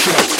shit up.